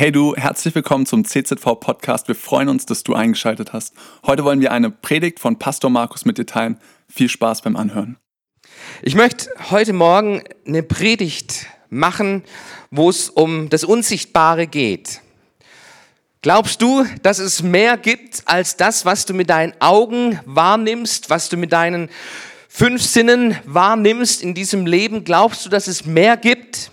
Hey du, herzlich willkommen zum CZV Podcast. Wir freuen uns, dass du eingeschaltet hast. Heute wollen wir eine Predigt von Pastor Markus mit dir teilen. Viel Spaß beim Anhören. Ich möchte heute Morgen eine Predigt machen, wo es um das Unsichtbare geht. Glaubst du, dass es mehr gibt als das, was du mit deinen Augen wahrnimmst, was du mit deinen fünf Sinnen wahrnimmst in diesem Leben? Glaubst du, dass es mehr gibt?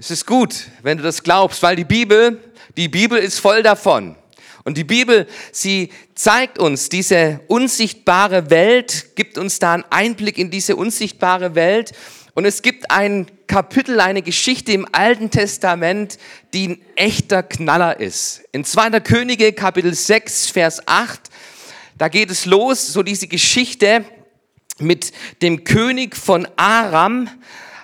Es ist gut, wenn du das glaubst, weil die Bibel, die Bibel ist voll davon. Und die Bibel, sie zeigt uns diese unsichtbare Welt, gibt uns da einen Einblick in diese unsichtbare Welt. Und es gibt ein Kapitel, eine Geschichte im Alten Testament, die ein echter Knaller ist. In 2. Könige, Kapitel 6, Vers 8, da geht es los, so diese Geschichte mit dem König von Aram,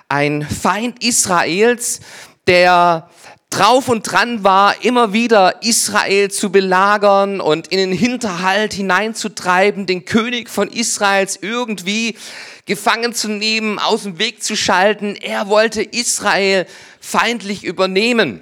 ein Feind Israels, der drauf und dran war, immer wieder Israel zu belagern und in den Hinterhalt hineinzutreiben, den König von Israels irgendwie gefangen zu nehmen, aus dem Weg zu schalten. Er wollte Israel feindlich übernehmen.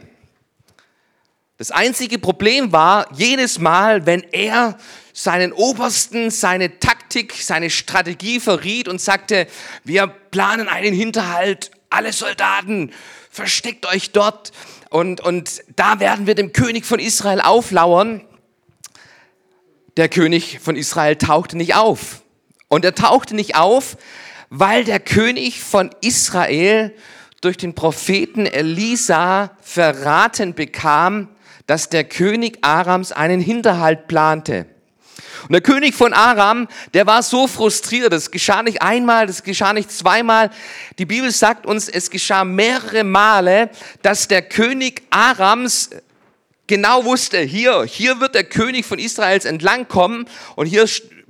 Das einzige Problem war, jedes Mal, wenn er seinen Obersten seine Taktik, seine Strategie verriet und sagte, wir planen einen Hinterhalt, alle Soldaten, versteckt euch dort und, und da werden wir dem König von Israel auflauern. Der König von Israel tauchte nicht auf. Und er tauchte nicht auf, weil der König von Israel durch den Propheten Elisa verraten bekam, dass der König Arams einen Hinterhalt plante. Und der König von Aram, der war so frustriert. Das geschah nicht einmal, das geschah nicht zweimal. Die Bibel sagt uns, es geschah mehrere Male, dass der König Arams genau wusste, hier, hier wird der König von Israels entlangkommen und hier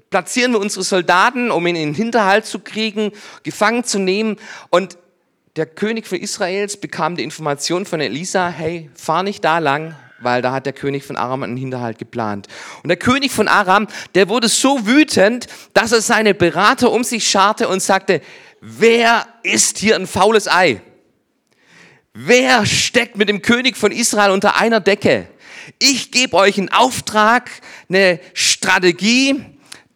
platzieren wir unsere Soldaten, um ihn in den Hinterhalt zu kriegen, gefangen zu nehmen. Und der König von Israels bekam die Information von Elisa, hey, fahr nicht da lang, weil da hat der König von Aram einen Hinterhalt geplant. Und der König von Aram, der wurde so wütend, dass er seine Berater um sich scharte und sagte, wer ist hier ein faules Ei? Wer steckt mit dem König von Israel unter einer Decke? Ich gebe euch einen Auftrag, eine Strategie,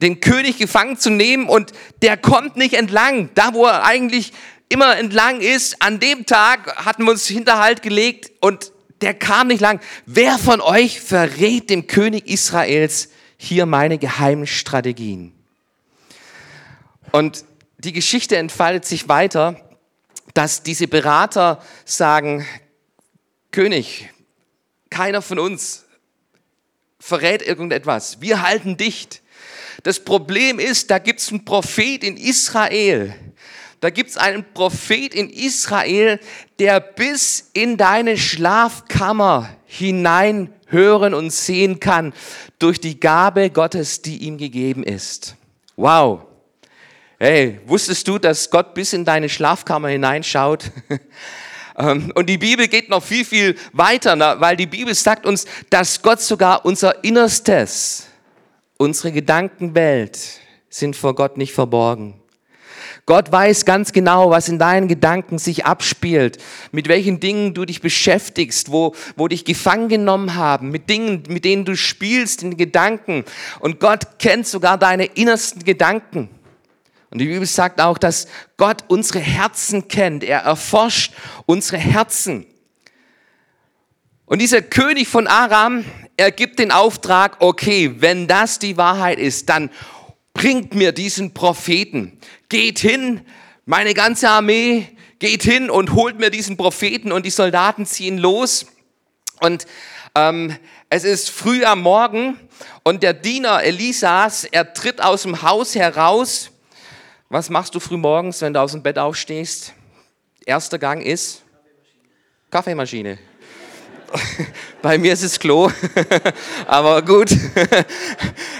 den König gefangen zu nehmen und der kommt nicht entlang, da wo er eigentlich immer entlang ist. An dem Tag hatten wir uns Hinterhalt gelegt und der kam nicht lang. Wer von euch verrät dem König Israels hier meine geheimen Strategien? Und die Geschichte entfaltet sich weiter, dass diese Berater sagen, König, keiner von uns verrät irgendetwas. Wir halten dicht. Das Problem ist, da gibt es einen Prophet in Israel, da gibt es einen Prophet in Israel, der bis in deine Schlafkammer hinein hören und sehen kann durch die Gabe Gottes, die ihm gegeben ist. Wow. Hey, wusstest du, dass Gott bis in deine Schlafkammer hineinschaut? Ähm, und die Bibel geht noch viel, viel weiter, weil die Bibel sagt uns, dass Gott sogar unser Innerstes, unsere Gedankenwelt sind vor Gott nicht verborgen. Gott weiß ganz genau, was in deinen Gedanken sich abspielt, mit welchen Dingen du dich beschäftigst, wo, wo dich gefangen genommen haben, mit Dingen, mit denen du spielst in Gedanken. Und Gott kennt sogar deine innersten Gedanken. Und die Bibel sagt auch, dass Gott unsere Herzen kennt. Er erforscht unsere Herzen. Und dieser König von Aram, er gibt den Auftrag, okay, wenn das die Wahrheit ist, dann bringt mir diesen Propheten. Geht hin, meine ganze Armee geht hin und holt mir diesen Propheten und die Soldaten ziehen los. Und ähm, es ist früh am Morgen und der Diener Elisas, er tritt aus dem Haus heraus. Was machst du früh morgens, wenn du aus dem Bett aufstehst? Erster Gang ist Kaffeemaschine. Kaffeemaschine. Bei mir ist es Klo, aber gut.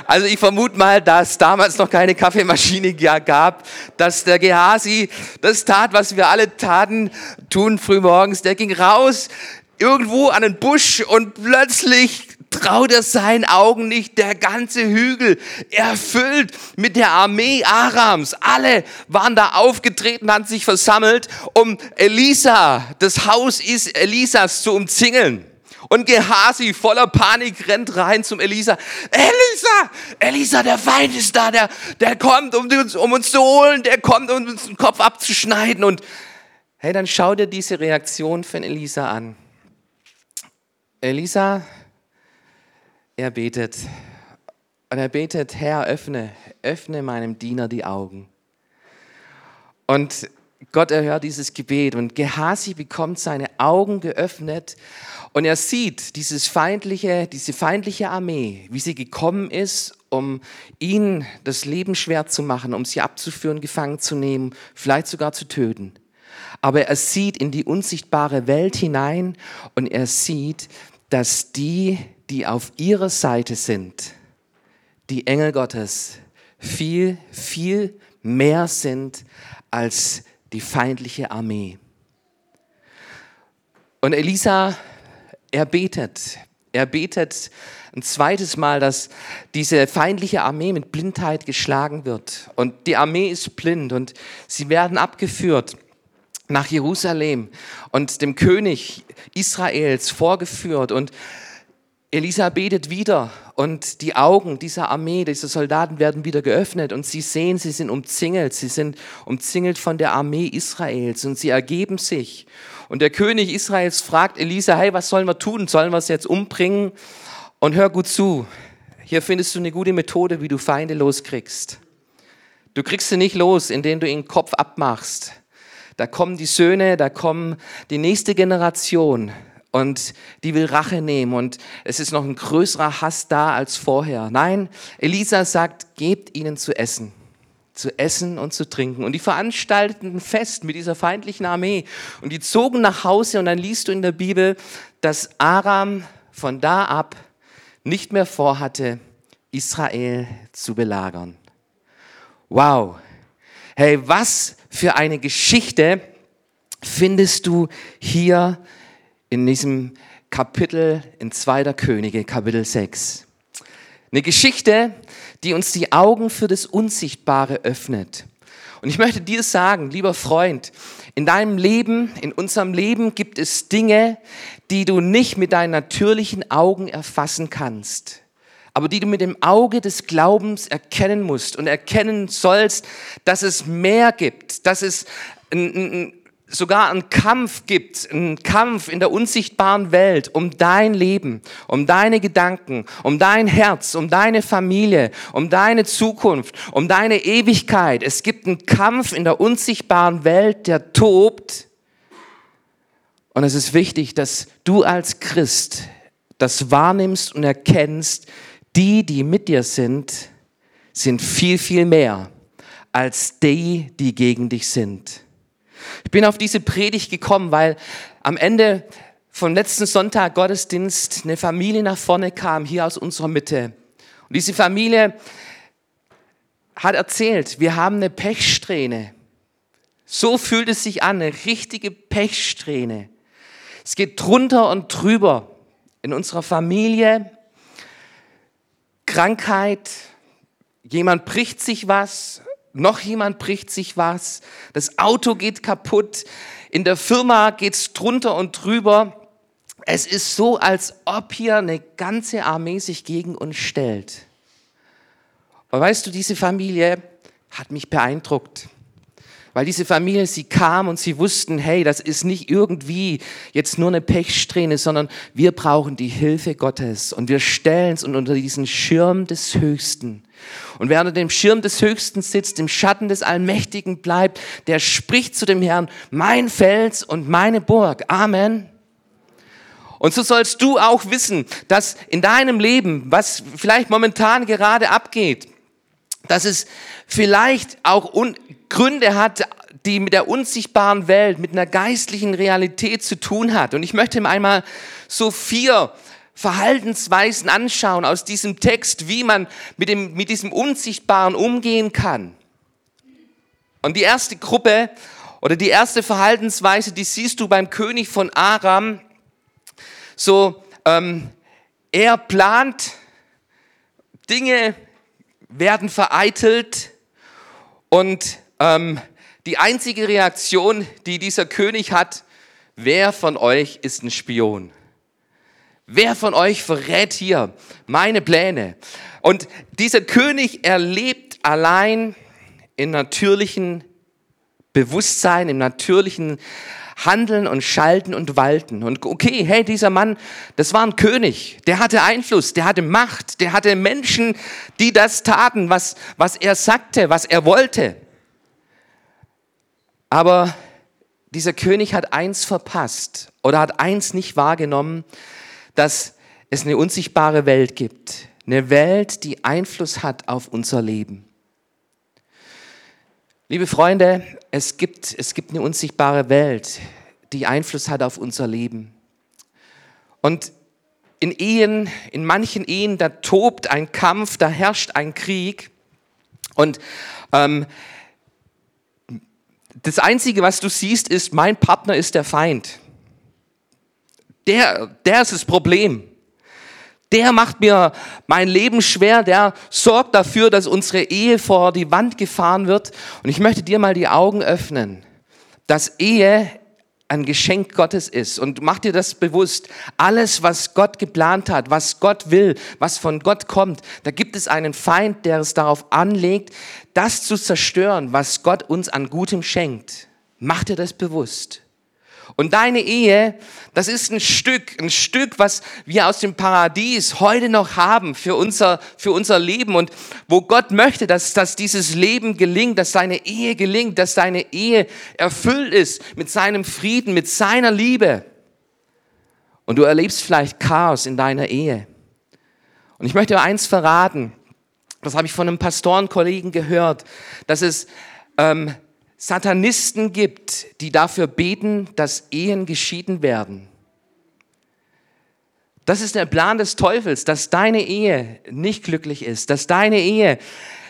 Also ich vermute mal, dass damals noch keine Kaffeemaschine gab, dass der Gehasi das tat, was wir alle taten, tun frühmorgens. Der ging raus irgendwo an den Busch und plötzlich traut er seinen Augen nicht. Der ganze Hügel erfüllt mit der Armee Arams. Alle waren da aufgetreten, haben sich versammelt, um Elisa, das Haus ist Elisas zu umzingeln. Und Gehasi voller Panik rennt rein zum Elisa. Elisa, Elisa, der Feind ist da, der, der kommt, um uns, um uns zu holen, der kommt, um uns den Kopf abzuschneiden. Und hey, dann schau dir diese Reaktion von Elisa an. Elisa, er betet. Und er betet, Herr, öffne, öffne meinem Diener die Augen. Und Gott erhört dieses Gebet und Gehasi bekommt seine Augen geöffnet und er sieht dieses feindliche, diese feindliche Armee, wie sie gekommen ist, um ihn das Leben schwer zu machen, um sie abzuführen, gefangen zu nehmen, vielleicht sogar zu töten. Aber er sieht in die unsichtbare Welt hinein und er sieht, dass die, die auf ihrer Seite sind, die Engel Gottes, viel, viel mehr sind als die feindliche Armee. Und Elisa er betet. Er betet ein zweites Mal, dass diese feindliche Armee mit Blindheit geschlagen wird. Und die Armee ist blind und sie werden abgeführt nach Jerusalem und dem König Israels vorgeführt. Und Elisa betet wieder und die Augen dieser Armee, dieser Soldaten werden wieder geöffnet und sie sehen, sie sind umzingelt, sie sind umzingelt von der Armee Israels und sie ergeben sich. Und der König Israels fragt Elisa, hey, was sollen wir tun? Sollen wir es jetzt umbringen? Und hör gut zu, hier findest du eine gute Methode, wie du Feinde loskriegst. Du kriegst sie nicht los, indem du ihnen den Kopf abmachst. Da kommen die Söhne, da kommen die nächste Generation und die will Rache nehmen und es ist noch ein größerer Hass da als vorher. Nein, Elisa sagt, gebt ihnen zu essen, zu essen und zu trinken. Und die veranstalteten ein Fest mit dieser feindlichen Armee und die zogen nach Hause und dann liest du in der Bibel, dass Aram von da ab nicht mehr vorhatte, Israel zu belagern. Wow. Hey, was für eine Geschichte findest du hier in diesem Kapitel in 2. Könige, Kapitel 6. Eine Geschichte, die uns die Augen für das Unsichtbare öffnet. Und ich möchte dir sagen, lieber Freund, in deinem Leben, in unserem Leben gibt es Dinge, die du nicht mit deinen natürlichen Augen erfassen kannst, aber die du mit dem Auge des Glaubens erkennen musst und erkennen sollst, dass es mehr gibt, dass es ein, ein, sogar einen Kampf gibt, einen Kampf in der unsichtbaren Welt um dein Leben, um deine Gedanken, um dein Herz, um deine Familie, um deine Zukunft, um deine Ewigkeit. Es gibt einen Kampf in der unsichtbaren Welt, der tobt. Und es ist wichtig, dass du als Christ das wahrnimmst und erkennst, die, die mit dir sind, sind viel, viel mehr als die, die gegen dich sind. Ich bin auf diese Predigt gekommen, weil am Ende vom letzten Sonntag Gottesdienst eine Familie nach vorne kam, hier aus unserer Mitte. Und diese Familie hat erzählt, wir haben eine Pechsträhne. So fühlt es sich an, eine richtige Pechsträhne. Es geht drunter und drüber in unserer Familie. Krankheit, jemand bricht sich was, noch jemand bricht sich was, das Auto geht kaputt, in der Firma geht's drunter und drüber. Es ist so, als ob hier eine ganze Armee sich gegen uns stellt. Aber weißt du, diese Familie hat mich beeindruckt. Weil diese Familie, sie kam und sie wussten, hey, das ist nicht irgendwie jetzt nur eine Pechsträhne, sondern wir brauchen die Hilfe Gottes und wir stellen es unter diesen Schirm des Höchsten. Und wer unter dem Schirm des Höchsten sitzt, im Schatten des Allmächtigen bleibt, der spricht zu dem Herrn, mein Fels und meine Burg. Amen. Und so sollst du auch wissen, dass in deinem Leben, was vielleicht momentan gerade abgeht, dass es vielleicht auch Gründe hat, die mit der unsichtbaren Welt, mit einer geistlichen Realität zu tun hat. Und ich möchte einmal so vier Verhaltensweisen anschauen aus diesem Text, wie man mit, dem, mit diesem Unsichtbaren umgehen kann. Und die erste Gruppe oder die erste Verhaltensweise, die siehst du beim König von Aram, so, ähm, Er plant, Dinge werden vereitelt und ähm, die einzige Reaktion, die dieser König hat, wer von euch ist ein Spion? Wer von euch verrät hier meine Pläne? Und dieser König erlebt allein im natürlichen Bewusstsein, im natürlichen Handeln und Schalten und Walten. Und okay, hey, dieser Mann, das war ein König, der hatte Einfluss, der hatte Macht, der hatte Menschen, die das taten, was, was er sagte, was er wollte. Aber dieser König hat eins verpasst oder hat eins nicht wahrgenommen, dass es eine unsichtbare Welt gibt. Eine Welt, die Einfluss hat auf unser Leben. Liebe Freunde, es gibt, es gibt eine unsichtbare Welt, die Einfluss hat auf unser Leben. Und in Ehen, in manchen Ehen, da tobt ein Kampf, da herrscht ein Krieg. Und ähm, das Einzige, was du siehst, ist, mein Partner ist der Feind. Der, der ist das Problem. Der macht mir mein Leben schwer, der sorgt dafür, dass unsere Ehe vor die Wand gefahren wird. Und ich möchte dir mal die Augen öffnen, dass Ehe ein Geschenk Gottes ist. Und mach dir das bewusst. Alles, was Gott geplant hat, was Gott will, was von Gott kommt, da gibt es einen Feind, der es darauf anlegt, das zu zerstören, was Gott uns an Gutem schenkt. Mach dir das bewusst. Und deine Ehe, das ist ein Stück, ein Stück, was wir aus dem Paradies heute noch haben für unser, für unser Leben und wo Gott möchte, dass, dass dieses Leben gelingt, dass deine Ehe gelingt, dass deine Ehe erfüllt ist mit seinem Frieden, mit seiner Liebe. Und du erlebst vielleicht Chaos in deiner Ehe. Und ich möchte eins verraten, das habe ich von einem Pastorenkollegen gehört, dass es ähm, Satanisten gibt, die dafür beten, dass Ehen geschieden werden. Das ist der Plan des Teufels, dass deine Ehe nicht glücklich ist, dass deine Ehe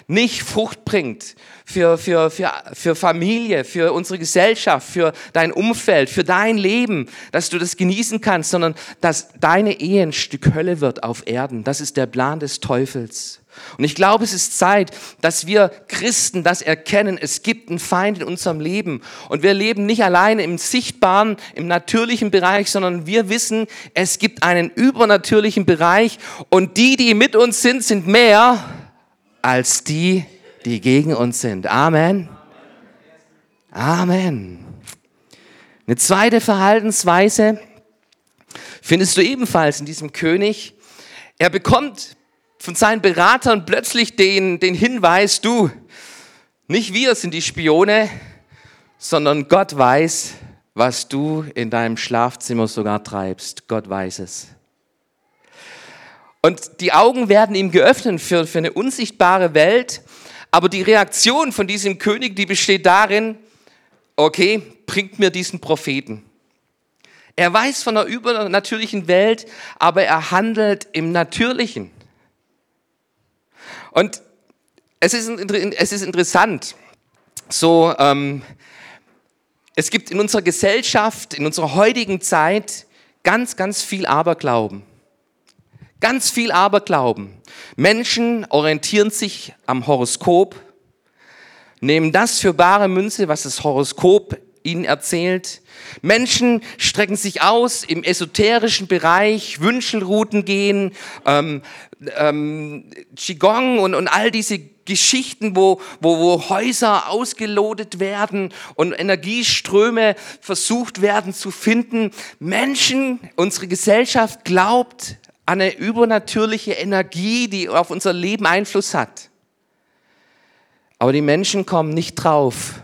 nicht Frucht bringt für, für, für, für Familie, für unsere Gesellschaft, für dein Umfeld, für dein Leben, dass du das genießen kannst, sondern dass deine Ehe ein Stück Hölle wird auf Erden. Das ist der Plan des Teufels. Und ich glaube, es ist Zeit, dass wir Christen das erkennen. Es gibt einen Feind in unserem Leben. Und wir leben nicht alleine im sichtbaren, im natürlichen Bereich, sondern wir wissen, es gibt einen übernatürlichen Bereich. Und die, die mit uns sind, sind mehr als die, die gegen uns sind. Amen. Amen. Eine zweite Verhaltensweise findest du ebenfalls in diesem König. Er bekommt von seinen Beratern plötzlich den, den Hinweis, du, nicht wir sind die Spione, sondern Gott weiß, was du in deinem Schlafzimmer sogar treibst. Gott weiß es. Und die Augen werden ihm geöffnet für, für eine unsichtbare Welt, aber die Reaktion von diesem König, die besteht darin, okay, bringt mir diesen Propheten. Er weiß von der übernatürlichen Welt, aber er handelt im Natürlichen. Und es ist, es ist interessant, so, ähm, es gibt in unserer Gesellschaft, in unserer heutigen Zeit ganz, ganz viel Aberglauben. Ganz viel Aberglauben. Menschen orientieren sich am Horoskop, nehmen das für bare Münze, was das Horoskop ihnen erzählt. Menschen strecken sich aus im esoterischen Bereich, Wünschelrouten gehen, ähm, ähm, Qigong und, und all diese Geschichten, wo, wo, wo Häuser ausgelodet werden und Energieströme versucht werden zu finden. Menschen, unsere Gesellschaft glaubt an eine übernatürliche Energie, die auf unser Leben Einfluss hat. Aber die Menschen kommen nicht drauf,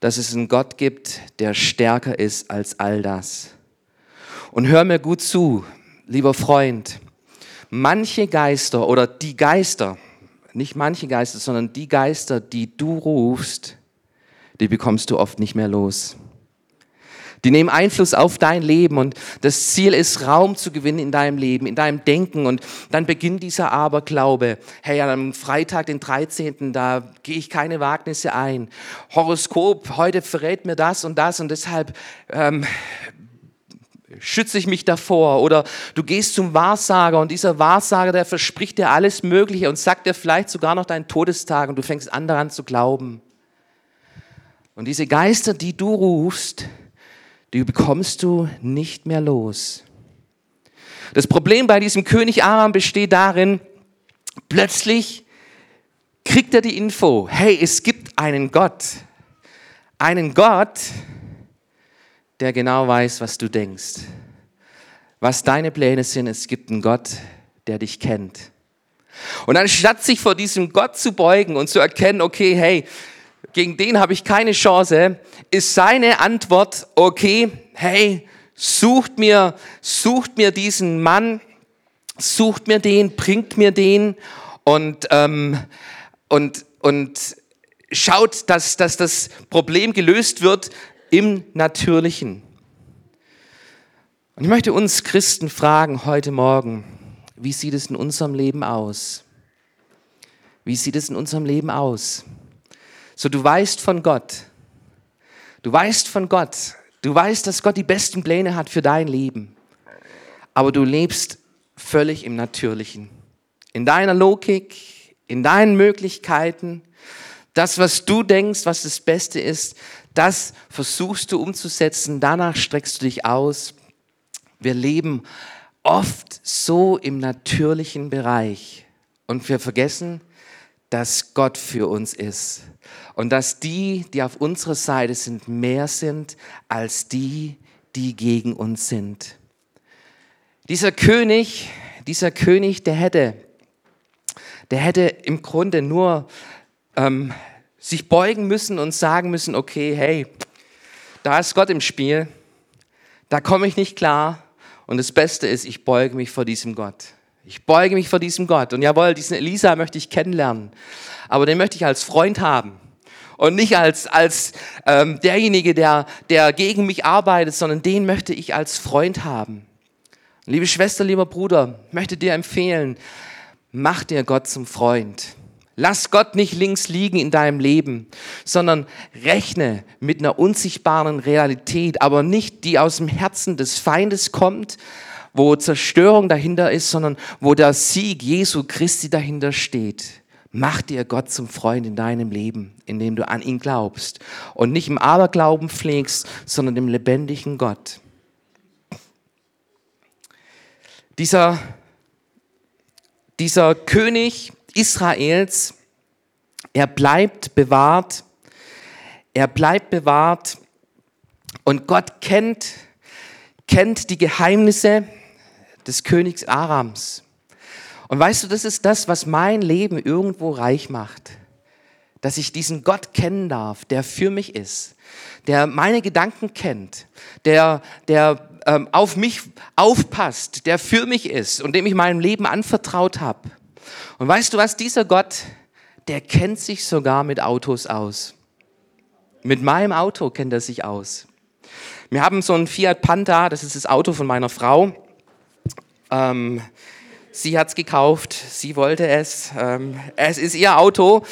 dass es einen Gott gibt, der stärker ist als all das. Und hör mir gut zu, lieber Freund. Manche Geister oder die Geister, nicht manche Geister, sondern die Geister, die du rufst, die bekommst du oft nicht mehr los. Die nehmen Einfluss auf dein Leben und das Ziel ist, Raum zu gewinnen in deinem Leben, in deinem Denken und dann beginnt dieser Aberglaube. Hey, am Freitag, den 13., da gehe ich keine Wagnisse ein. Horoskop, heute verrät mir das und das und deshalb ähm, schütze ich mich davor? Oder du gehst zum Wahrsager und dieser Wahrsager, der verspricht dir alles Mögliche und sagt dir vielleicht sogar noch deinen Todestag und du fängst an daran zu glauben. Und diese Geister, die du rufst, die bekommst du nicht mehr los. Das Problem bei diesem König Aram besteht darin, plötzlich kriegt er die Info, hey, es gibt einen Gott. Einen Gott, der genau weiß, was du denkst. Was deine Pläne sind, es gibt einen Gott, der dich kennt. Und anstatt sich vor diesem Gott zu beugen und zu erkennen, okay, hey, gegen den habe ich keine Chance, ist seine Antwort, okay, hey, sucht mir, sucht mir diesen Mann, sucht mir den, bringt mir den und, ähm, und, und schaut, dass, dass das Problem gelöst wird im Natürlichen. Und ich möchte uns Christen fragen heute Morgen, wie sieht es in unserem Leben aus? Wie sieht es in unserem Leben aus? So, du weißt von Gott. Du weißt von Gott. Du weißt, dass Gott die besten Pläne hat für dein Leben. Aber du lebst völlig im Natürlichen. In deiner Logik, in deinen Möglichkeiten. Das, was du denkst, was das Beste ist, das versuchst du umzusetzen. Danach streckst du dich aus. Wir leben oft so im natürlichen Bereich. Und wir vergessen, dass Gott für uns ist und dass die, die auf unserer Seite sind, mehr sind als die, die gegen uns sind. Dieser König, dieser König, der hätte, der hätte im Grunde nur ähm, sich beugen müssen und sagen müssen, okay, hey, da ist Gott im Spiel, da komme ich nicht klar und das Beste ist, ich beuge mich vor diesem Gott. Ich beuge mich vor diesem Gott. Und jawohl, diesen Elisa möchte ich kennenlernen. Aber den möchte ich als Freund haben. Und nicht als, als ähm, derjenige, der, der gegen mich arbeitet, sondern den möchte ich als Freund haben. Liebe Schwester, lieber Bruder, möchte dir empfehlen, mach dir Gott zum Freund. Lass Gott nicht links liegen in deinem Leben, sondern rechne mit einer unsichtbaren Realität, aber nicht die aus dem Herzen des Feindes kommt, wo Zerstörung dahinter ist, sondern wo der Sieg Jesu Christi dahinter steht. Mach dir Gott zum Freund in deinem Leben, indem du an ihn glaubst und nicht im Aberglauben pflegst, sondern dem lebendigen Gott. Dieser, dieser König Israels, er bleibt bewahrt, er bleibt bewahrt und Gott kennt, kennt die Geheimnisse, des Königs Arams. Und weißt du, das ist das, was mein Leben irgendwo reich macht. Dass ich diesen Gott kennen darf, der für mich ist, der meine Gedanken kennt, der, der ähm, auf mich aufpasst, der für mich ist und dem ich mein Leben anvertraut habe. Und weißt du was, dieser Gott, der kennt sich sogar mit Autos aus. Mit meinem Auto kennt er sich aus. Wir haben so einen Fiat Panda, das ist das Auto von meiner Frau. Ähm, sie hat es gekauft, sie wollte es, ähm, es ist ihr Auto.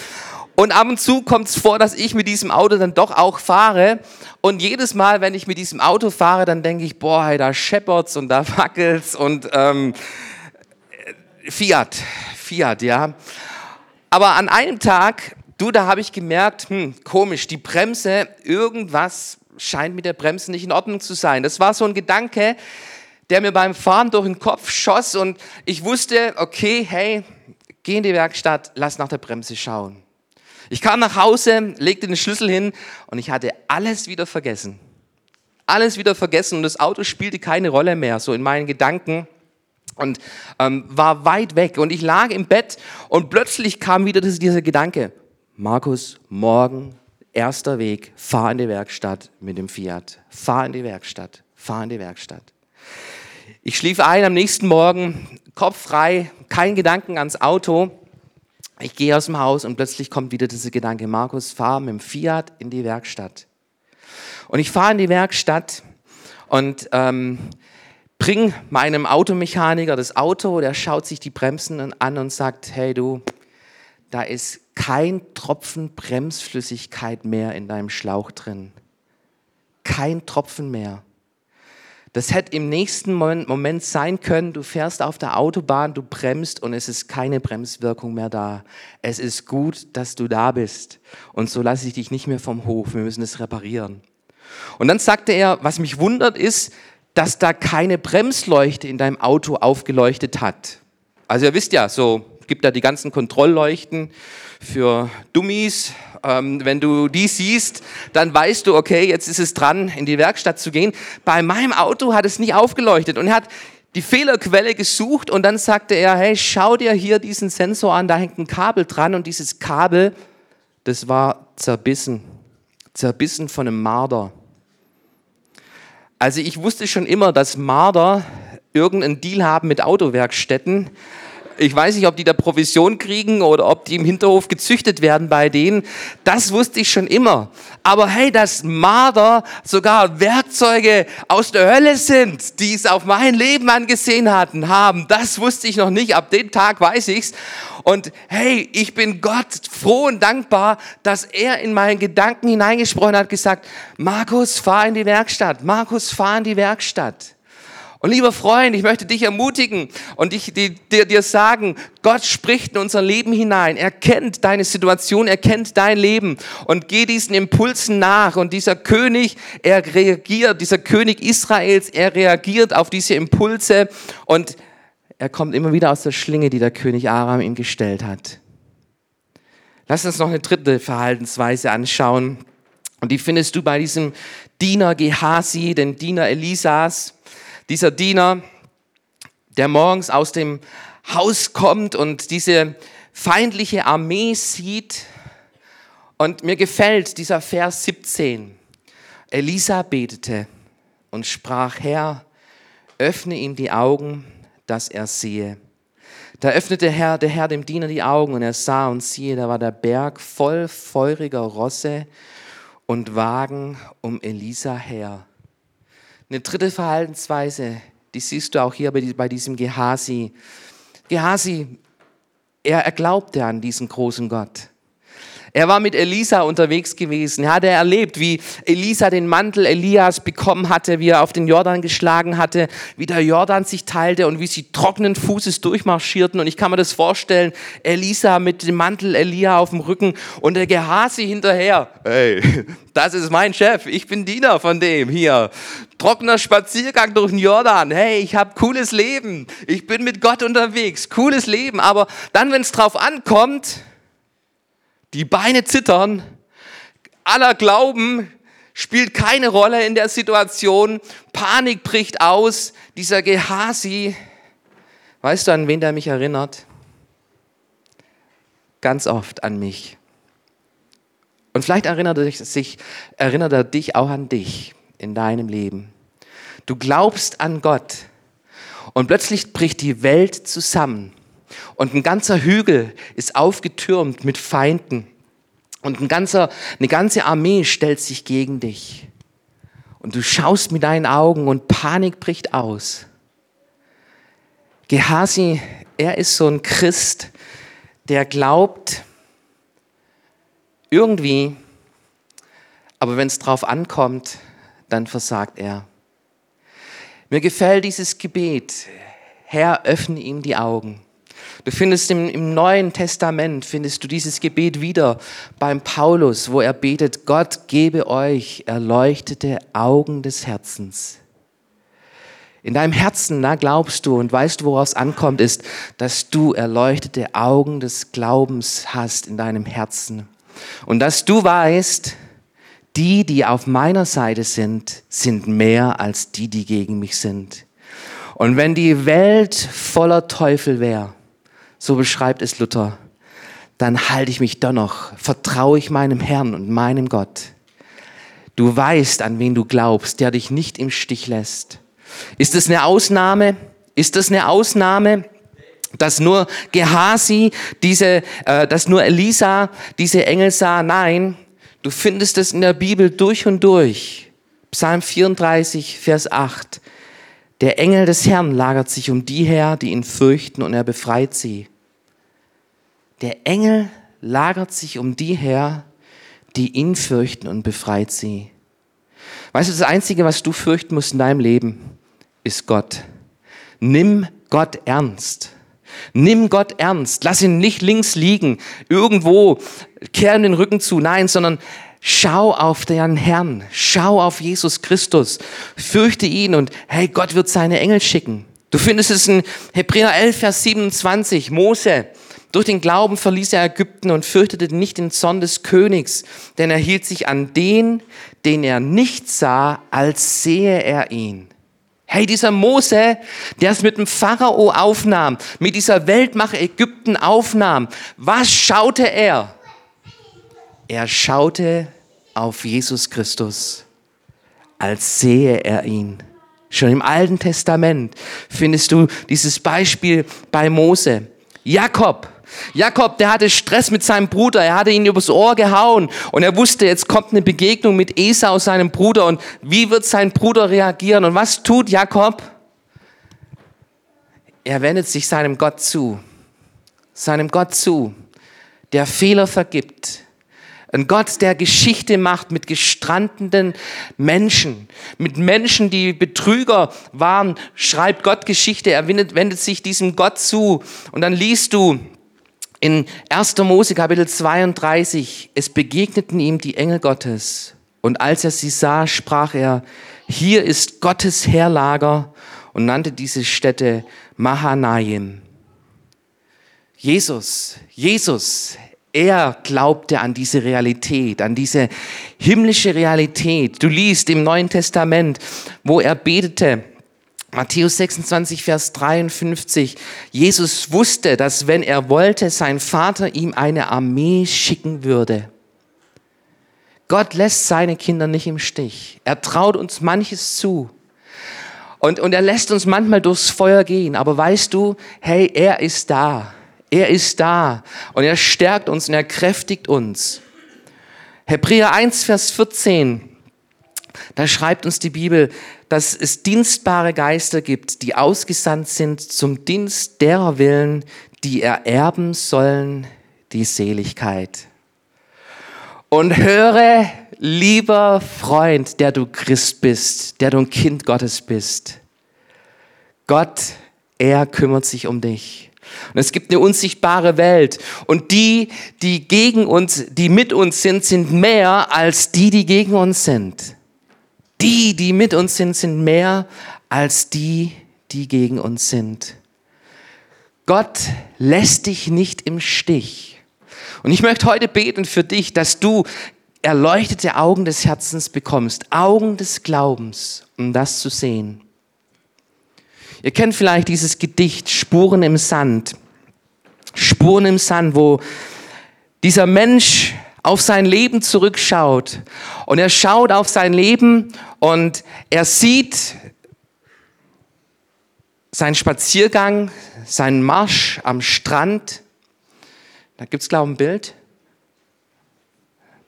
Und ab und zu kommt es vor, dass ich mit diesem Auto dann doch auch fahre. Und jedes Mal, wenn ich mit diesem Auto fahre, dann denke ich, boah, hey, da scheppert's und da wackelt's und ähm, Fiat, Fiat, ja. Aber an einem Tag, du, da habe ich gemerkt, hm, komisch, die Bremse, irgendwas scheint mit der Bremse nicht in Ordnung zu sein. Das war so ein Gedanke, der mir beim Fahren durch den Kopf schoss und ich wusste, okay, hey, geh in die Werkstatt, lass nach der Bremse schauen. Ich kam nach Hause, legte den Schlüssel hin und ich hatte alles wieder vergessen. Alles wieder vergessen und das Auto spielte keine Rolle mehr, so in meinen Gedanken und ähm, war weit weg. Und ich lag im Bett und plötzlich kam wieder dieser Gedanke, Markus, morgen erster Weg, fahr in die Werkstatt mit dem Fiat. Fahr in die Werkstatt, fahr in die Werkstatt. Ich schlief ein am nächsten Morgen, Kopf frei, kein Gedanken ans Auto. Ich gehe aus dem Haus und plötzlich kommt wieder dieser Gedanke, Markus, fahr mit dem Fiat in die Werkstatt. Und ich fahre in die Werkstatt und ähm, bring meinem Automechaniker das Auto, der schaut sich die Bremsen an und sagt, hey du, da ist kein Tropfen Bremsflüssigkeit mehr in deinem Schlauch drin. Kein Tropfen mehr Das hätte im nächsten Moment sein können, du fährst auf der Autobahn, du bremst und es ist keine Bremswirkung mehr da. Es ist gut, dass du da bist. Und so lasse ich dich nicht mehr vom Hof. Wir müssen es reparieren. Und dann sagte er, was mich wundert ist, dass da keine Bremsleuchte in deinem Auto aufgeleuchtet hat. Also ihr wisst ja, so gibt da die ganzen Kontrollleuchten für Dummies. Ähm, wenn du die siehst, dann weißt du, okay, jetzt ist es dran, in die Werkstatt zu gehen. Bei meinem Auto hat es nicht aufgeleuchtet und er hat die Fehlerquelle gesucht und dann sagte er, hey, schau dir hier diesen Sensor an, da hängt ein Kabel dran und dieses Kabel, das war zerbissen, zerbissen von einem Marder. Also ich wusste schon immer, dass Marder irgendeinen Deal haben mit Autowerkstätten, ich weiß nicht, ob die da Provision kriegen oder ob die im Hinterhof gezüchtet werden bei denen. Das wusste ich schon immer. Aber hey, dass Marder sogar Werkzeuge aus der Hölle sind, die es auf mein Leben angesehen hatten, haben, das wusste ich noch nicht. Ab dem Tag weiß ich's. Und hey, ich bin Gott froh und dankbar, dass er in meinen Gedanken hineingesprochen hat, gesagt, Markus, fahr in die Werkstatt. Markus, fahr in die Werkstatt. Und lieber Freund, ich möchte dich ermutigen und ich, dir, dir sagen, Gott spricht in unser Leben hinein. Er kennt deine Situation, er kennt dein Leben und geh diesen Impulsen nach. Und dieser König, er reagiert, dieser König Israels, er reagiert auf diese Impulse und er kommt immer wieder aus der Schlinge, die der König Aram ihm gestellt hat. Lass uns noch eine dritte Verhaltensweise anschauen. Und die findest du bei diesem Diener Gehasi, den Diener Elisas. Dieser Diener, der morgens aus dem Haus kommt und diese feindliche Armee sieht. Und mir gefällt dieser Vers 17. Elisa betete und sprach, Herr, öffne ihm die Augen, dass er sehe. Da öffnete Herr, der Herr dem Diener die Augen und er sah und siehe, da war der Berg voll feuriger Rosse und Wagen um Elisa her. Eine dritte Verhaltensweise, die siehst du auch hier bei diesem Gehasi. Gehasi, er, er glaubte an diesen großen Gott. Er war mit Elisa unterwegs gewesen. Er hatte erlebt, wie Elisa den Mantel Elias bekommen hatte, wie er auf den Jordan geschlagen hatte, wie der Jordan sich teilte und wie sie trockenen Fußes durchmarschierten. Und ich kann mir das vorstellen, Elisa mit dem Mantel Elia auf dem Rücken und der Gehasi hinterher. Hey, das ist mein Chef. Ich bin Diener von dem hier. Trockener Spaziergang durch den Jordan. Hey, ich habe cooles Leben. Ich bin mit Gott unterwegs. Cooles Leben. Aber dann, wenn es drauf ankommt, die Beine zittern, aller Glauben spielt keine Rolle in der Situation, Panik bricht aus, dieser Gehasi, weißt du, an wen der mich erinnert? Ganz oft an mich. Und vielleicht erinnert er, sich, erinnert er dich auch an dich in deinem Leben. Du glaubst an Gott und plötzlich bricht die Welt zusammen und ein ganzer Hügel ist aufgetürmt mit Feinden. Und ein ganzer, eine ganze Armee stellt sich gegen dich. Und du schaust mit deinen Augen und Panik bricht aus. Gehasi, er ist so ein Christ, der glaubt irgendwie, aber wenn es drauf ankommt, dann versagt er. Mir gefällt dieses Gebet. Herr, öffne ihm die Augen. Du findest im, im, Neuen Testament, findest du dieses Gebet wieder beim Paulus, wo er betet, Gott gebe euch erleuchtete Augen des Herzens. In deinem Herzen, da glaubst du und weißt, woraus es ankommt, ist, dass du erleuchtete Augen des Glaubens hast in deinem Herzen. Und dass du weißt, die, die auf meiner Seite sind, sind mehr als die, die gegen mich sind. Und wenn die Welt voller Teufel wäre, so beschreibt es Luther, dann halte ich mich doch noch, vertraue ich meinem Herrn und meinem Gott. Du weißt, an wen du glaubst, der dich nicht im Stich lässt. Ist es eine Ausnahme? Ist das eine Ausnahme? Dass nur Gehasi, diese, äh, dass nur Elisa diese Engel sah? Nein, du findest es in der Bibel durch und durch. Psalm 34, Vers 8. Der Engel des Herrn lagert sich um die her, die ihn fürchten, und er befreit sie. Der Engel lagert sich um die her, die ihn fürchten und befreit sie. Weißt du, das Einzige, was du fürchten musst in deinem Leben, ist Gott. Nimm Gott ernst. Nimm Gott ernst. Lass ihn nicht links liegen, irgendwo, kehren den Rücken zu. Nein, sondern schau auf den Herrn. Schau auf Jesus Christus. Fürchte ihn und hey, Gott wird seine Engel schicken. Du findest es in Hebräer 11, Vers 27. Mose, durch den Glauben verließ er Ägypten und fürchtete nicht den Zorn des Königs, denn er hielt sich an den, den er nicht sah, als sehe er ihn. Hey, dieser Mose, der es mit dem Pharao aufnahm, mit dieser Weltmache Ägypten aufnahm, was schaute er? Er schaute auf Jesus Christus, als sehe er ihn. Schon im Alten Testament findest du dieses Beispiel bei Mose. Jakob, Jakob, der hatte Stress mit seinem Bruder, er hatte ihn übers Ohr gehauen und er wusste, jetzt kommt eine Begegnung mit Esau, seinem Bruder und wie wird sein Bruder reagieren und was tut Jakob? Er wendet sich seinem Gott zu, seinem Gott zu, der Fehler vergibt, ein Gott, der Geschichte macht mit gestrandenen Menschen, mit Menschen, die Betrüger waren, schreibt Gott Geschichte. Er wendet, wendet sich diesem Gott zu. Und dann liest du in 1. Mose Kapitel 32, es begegneten ihm die Engel Gottes. Und als er sie sah, sprach er, hier ist Gottes Herlager und nannte diese Stätte Mahanaim. Jesus, Jesus, er glaubte an diese Realität, an diese himmlische Realität. Du liest im Neuen Testament, wo er betete, Matthäus 26, Vers 53. Jesus wusste, dass wenn er wollte, sein Vater ihm eine Armee schicken würde. Gott lässt seine Kinder nicht im Stich. Er traut uns manches zu. Und, und er lässt uns manchmal durchs Feuer gehen. Aber weißt du, hey, er ist da. Er ist da und er stärkt uns und er kräftigt uns. Hebräer 1, Vers 14, da schreibt uns die Bibel, dass es dienstbare Geister gibt, die ausgesandt sind zum Dienst derer Willen, die ererben sollen die Seligkeit. Und höre, lieber Freund, der du Christ bist, der du ein Kind Gottes bist. Gott, er kümmert sich um dich. Und es gibt eine unsichtbare Welt. Und die, die gegen uns, die mit uns sind, sind mehr als die, die gegen uns sind. Die, die mit uns sind, sind mehr als die, die gegen uns sind. Gott lässt dich nicht im Stich. Und ich möchte heute beten für dich, dass du erleuchtete Augen des Herzens bekommst, Augen des Glaubens, um das zu sehen. Ihr kennt vielleicht dieses Gedicht Spuren im Sand. Spuren im Sand, wo dieser Mensch auf sein Leben zurückschaut und er schaut auf sein Leben und er sieht seinen Spaziergang, seinen Marsch am Strand. Da gibt es, glaube ich, ein Bild.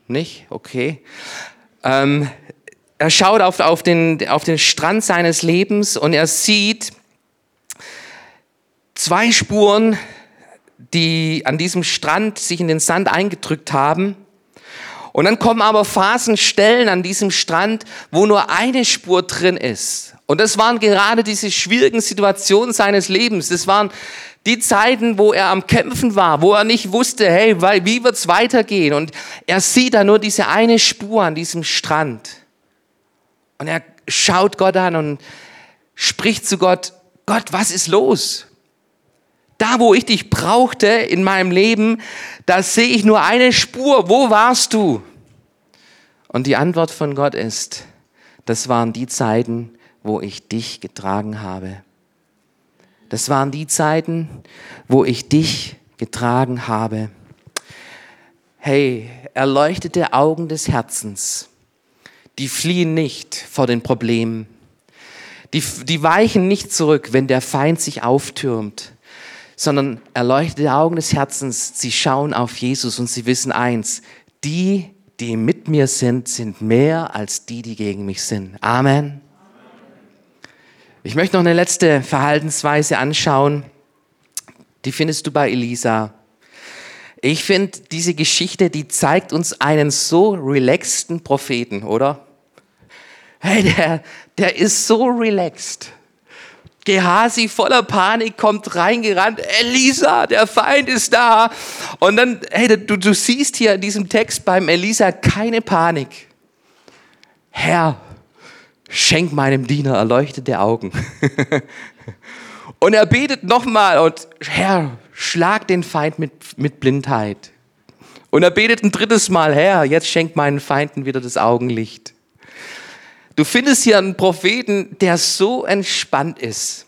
Nicht? Okay. Ähm, er schaut auf, auf, den, auf den Strand seines Lebens und er sieht, zwei Spuren, die an diesem Strand sich in den Sand eingedrückt haben. Und dann kommen aber Phasen, Stellen an diesem Strand, wo nur eine Spur drin ist. Und das waren gerade diese schwierigen Situationen seines Lebens. Das waren die Zeiten, wo er am Kämpfen war, wo er nicht wusste, hey, wie wird's weitergehen? Und er sieht da nur diese eine Spur an diesem Strand. Und er schaut Gott an und spricht zu Gott, Gott, was ist los? Da, wo ich dich brauchte in meinem Leben, da sehe ich nur eine Spur. Wo warst du? Und die Antwort von Gott ist, das waren die Zeiten, wo ich dich getragen habe. Das waren die Zeiten, wo ich dich getragen habe. Hey, erleuchtete Augen des Herzens, die fliehen nicht vor den Problemen. Die, die weichen nicht zurück, wenn der Feind sich auftürmt sondern erleuchtete Augen des Herzens, sie schauen auf Jesus und sie wissen eins, die, die mit mir sind, sind mehr als die, die gegen mich sind. Amen. Ich möchte noch eine letzte Verhaltensweise anschauen. Die findest du bei Elisa. Ich finde, diese Geschichte, die zeigt uns einen so relaxten Propheten, oder? Hey, der, der ist so relaxed. Gehasi voller Panik kommt reingerannt, Elisa, der Feind ist da. Und dann, hey, du, du siehst hier in diesem Text beim Elisa keine Panik. Herr, schenk meinem Diener erleuchtete Augen. und er betet nochmal und Herr, schlag den Feind mit, mit Blindheit. Und er betet ein drittes Mal, Herr, jetzt schenk meinen Feinden wieder das Augenlicht. Du findest hier einen Propheten, der so entspannt ist.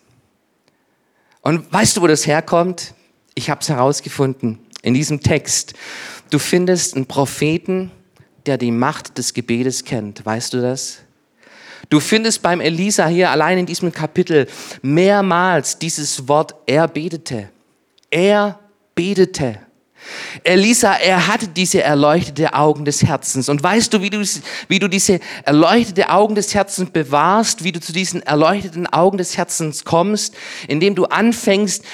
Und weißt du, wo das herkommt? Ich habe es herausgefunden in diesem Text. Du findest einen Propheten, der die Macht des Gebetes kennt. Weißt du das? Du findest beim Elisa hier allein in diesem Kapitel mehrmals dieses Wort, er betete. Er betete. Elisa, er hatte diese erleuchtete Augen des Herzens. Und weißt du, wie du, wie du diese erleuchtete Augen des Herzens bewahrst, wie du zu diesen erleuchteten Augen des Herzens kommst, indem du anfängst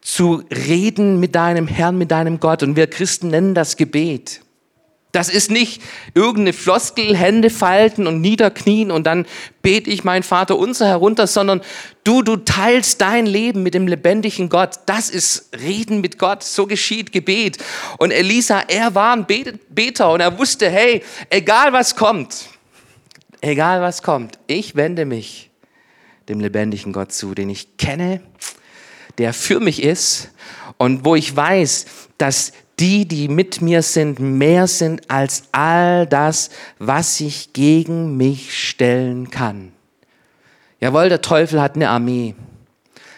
zu reden mit deinem Herrn, mit deinem Gott. Und wir Christen nennen das Gebet. Das ist nicht irgendeine Floskel, Hände falten und niederknien und dann bete ich mein Vater unser herunter, sondern du, du teilst dein Leben mit dem lebendigen Gott. Das ist Reden mit Gott. So geschieht Gebet. Und Elisa, er war ein Beter und er wusste, hey, egal was kommt, egal was kommt, ich wende mich dem lebendigen Gott zu, den ich kenne, der für mich ist und wo ich weiß, dass die, die mit mir sind, mehr sind als all das, was sich gegen mich stellen kann. Jawohl, der Teufel hat eine Armee.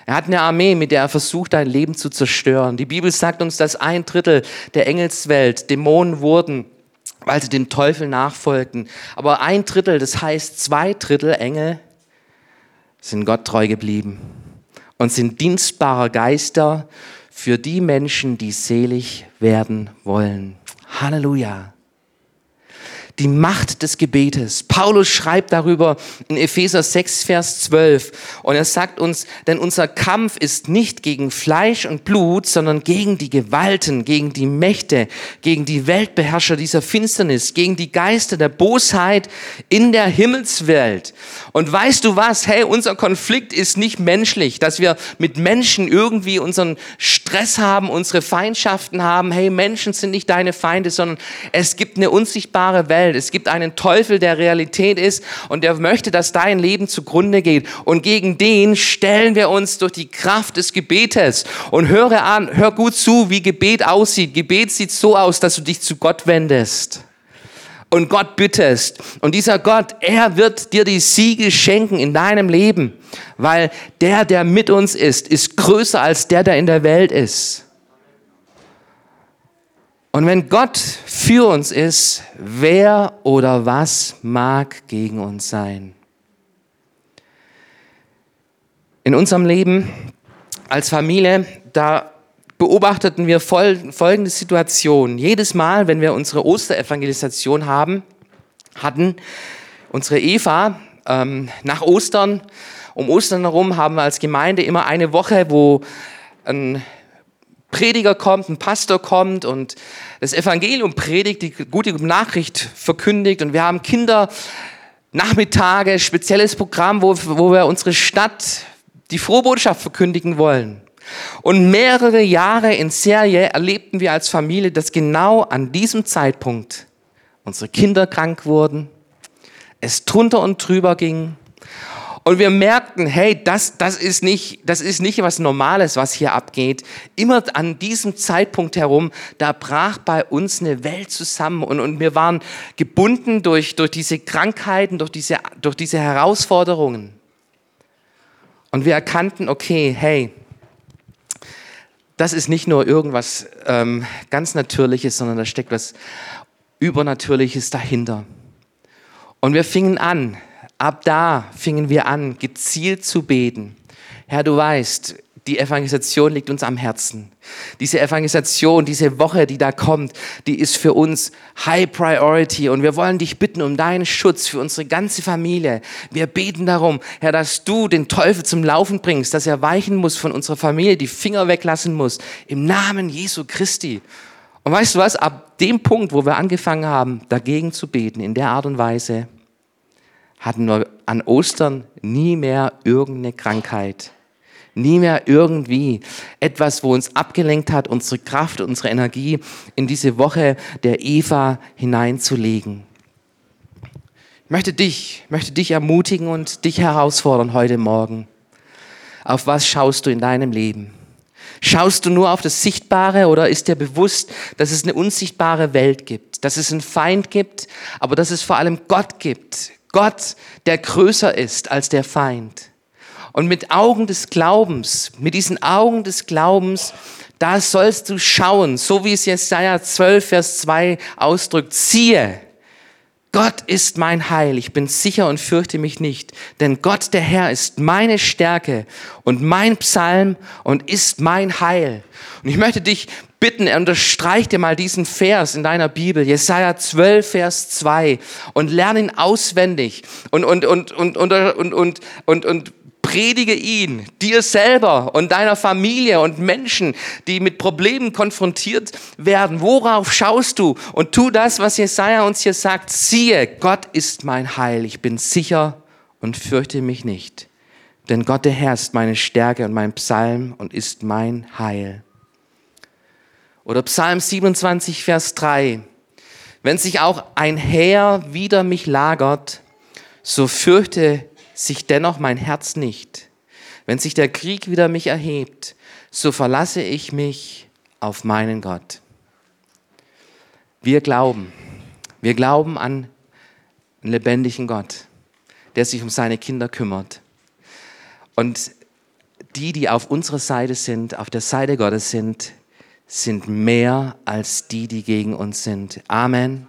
Er hat eine Armee, mit der er versucht, dein Leben zu zerstören. Die Bibel sagt uns, dass ein Drittel der Engelswelt Dämonen wurden, weil sie dem Teufel nachfolgten. Aber ein Drittel, das heißt zwei Drittel Engel, sind Gott treu geblieben und sind dienstbare Geister für die Menschen, die selig werden wollen. Halleluja die Macht des Gebetes. Paulus schreibt darüber in Epheser 6, Vers 12. Und er sagt uns, denn unser Kampf ist nicht gegen Fleisch und Blut, sondern gegen die Gewalten, gegen die Mächte, gegen die Weltbeherrscher dieser Finsternis, gegen die Geister der Bosheit in der Himmelswelt. Und weißt du was? Hey, unser Konflikt ist nicht menschlich, dass wir mit Menschen irgendwie unseren Stress haben, unsere Feindschaften haben. Hey, Menschen sind nicht deine Feinde, sondern es gibt eine unsichtbare Welt Welt. Es gibt einen Teufel, der Realität ist und der möchte, dass dein Leben zugrunde geht. Und gegen den stellen wir uns durch die Kraft des Gebetes. Und höre an, hör gut zu, wie Gebet aussieht. Gebet sieht so aus, dass du dich zu Gott wendest und Gott bittest. Und dieser Gott, er wird dir die Siege schenken in deinem Leben, weil der, der mit uns ist, ist größer als der, der in der Welt ist. Und wenn Gott für uns ist, wer oder was mag gegen uns sein? In unserem Leben als Familie, da beobachteten wir folgende Situation. Jedes Mal, wenn wir unsere Osterevangelisation haben, hatten unsere Eva ähm, nach Ostern, um Ostern herum haben wir als Gemeinde immer eine Woche, wo ein Prediger kommt, ein Pastor kommt und das Evangelium predigt, die gute Nachricht verkündigt und wir haben Kinder Nachmittage, spezielles Programm, wo, wo wir unsere Stadt die Frohbotschaft verkündigen wollen. Und mehrere Jahre in Serie erlebten wir als Familie, dass genau an diesem Zeitpunkt unsere Kinder krank wurden, es drunter und drüber ging und wir merkten, hey, das, das, ist nicht, das ist nicht was Normales, was hier abgeht. Immer an diesem Zeitpunkt herum, da brach bei uns eine Welt zusammen und, und wir waren gebunden durch, durch diese Krankheiten, durch diese, durch diese Herausforderungen. Und wir erkannten, okay, hey, das ist nicht nur irgendwas ähm, ganz Natürliches, sondern da steckt was Übernatürliches dahinter. Und wir fingen an, ab da fingen wir an, gezielt zu beten. Herr, du weißt, die Evangelisation liegt uns am Herzen. Diese Evangelisation, diese Woche, die da kommt, die ist für uns High Priority und wir wollen dich bitten um deinen Schutz für unsere ganze Familie. Wir beten darum, Herr, dass du den Teufel zum Laufen bringst, dass er weichen muss von unserer Familie, die Finger weglassen muss, im Namen Jesu Christi. Und weißt du was, ab dem Punkt, wo wir angefangen haben, dagegen zu beten, in der Art und Weise, hatten wir an Ostern nie mehr irgendeine Krankheit Nie mehr irgendwie etwas, wo uns abgelenkt hat, unsere Kraft, unsere Energie in diese Woche der Eva hineinzulegen. Ich möchte dich, möchte dich ermutigen und dich herausfordern heute Morgen. Auf was schaust du in deinem Leben? Schaust du nur auf das Sichtbare oder ist dir bewusst, dass es eine unsichtbare Welt gibt, dass es einen Feind gibt, aber dass es vor allem Gott gibt? Gott, der größer ist als der Feind. Und mit Augen des Glaubens, mit diesen Augen des Glaubens, da sollst du schauen, so wie es Jesaja 12, Vers 2 ausdrückt, siehe, Gott ist mein Heil, ich bin sicher und fürchte mich nicht, denn Gott der Herr ist meine Stärke und mein Psalm und ist mein Heil. Und ich möchte dich bitten, unterstreich dir mal diesen Vers in deiner Bibel, Jesaja 12, Vers 2 und lerne ihn auswendig und, und, und, und, und, und, und, und, und Predige ihn dir selber und deiner Familie und Menschen, die mit Problemen konfrontiert werden. Worauf schaust du? Und tu das, was Jesaja uns hier sagt. Siehe, Gott ist mein Heil. Ich bin sicher und fürchte mich nicht. Denn Gott der Herr ist meine Stärke und mein Psalm und ist mein Heil. Oder Psalm 27, Vers 3. Wenn sich auch ein Heer wider mich lagert, so fürchte sich dennoch mein Herz nicht. Wenn sich der Krieg wieder mich erhebt, so verlasse ich mich auf meinen Gott. Wir glauben, wir glauben an einen lebendigen Gott, der sich um seine Kinder kümmert. Und die, die auf unserer Seite sind, auf der Seite Gottes sind, sind mehr als die, die gegen uns sind. Amen.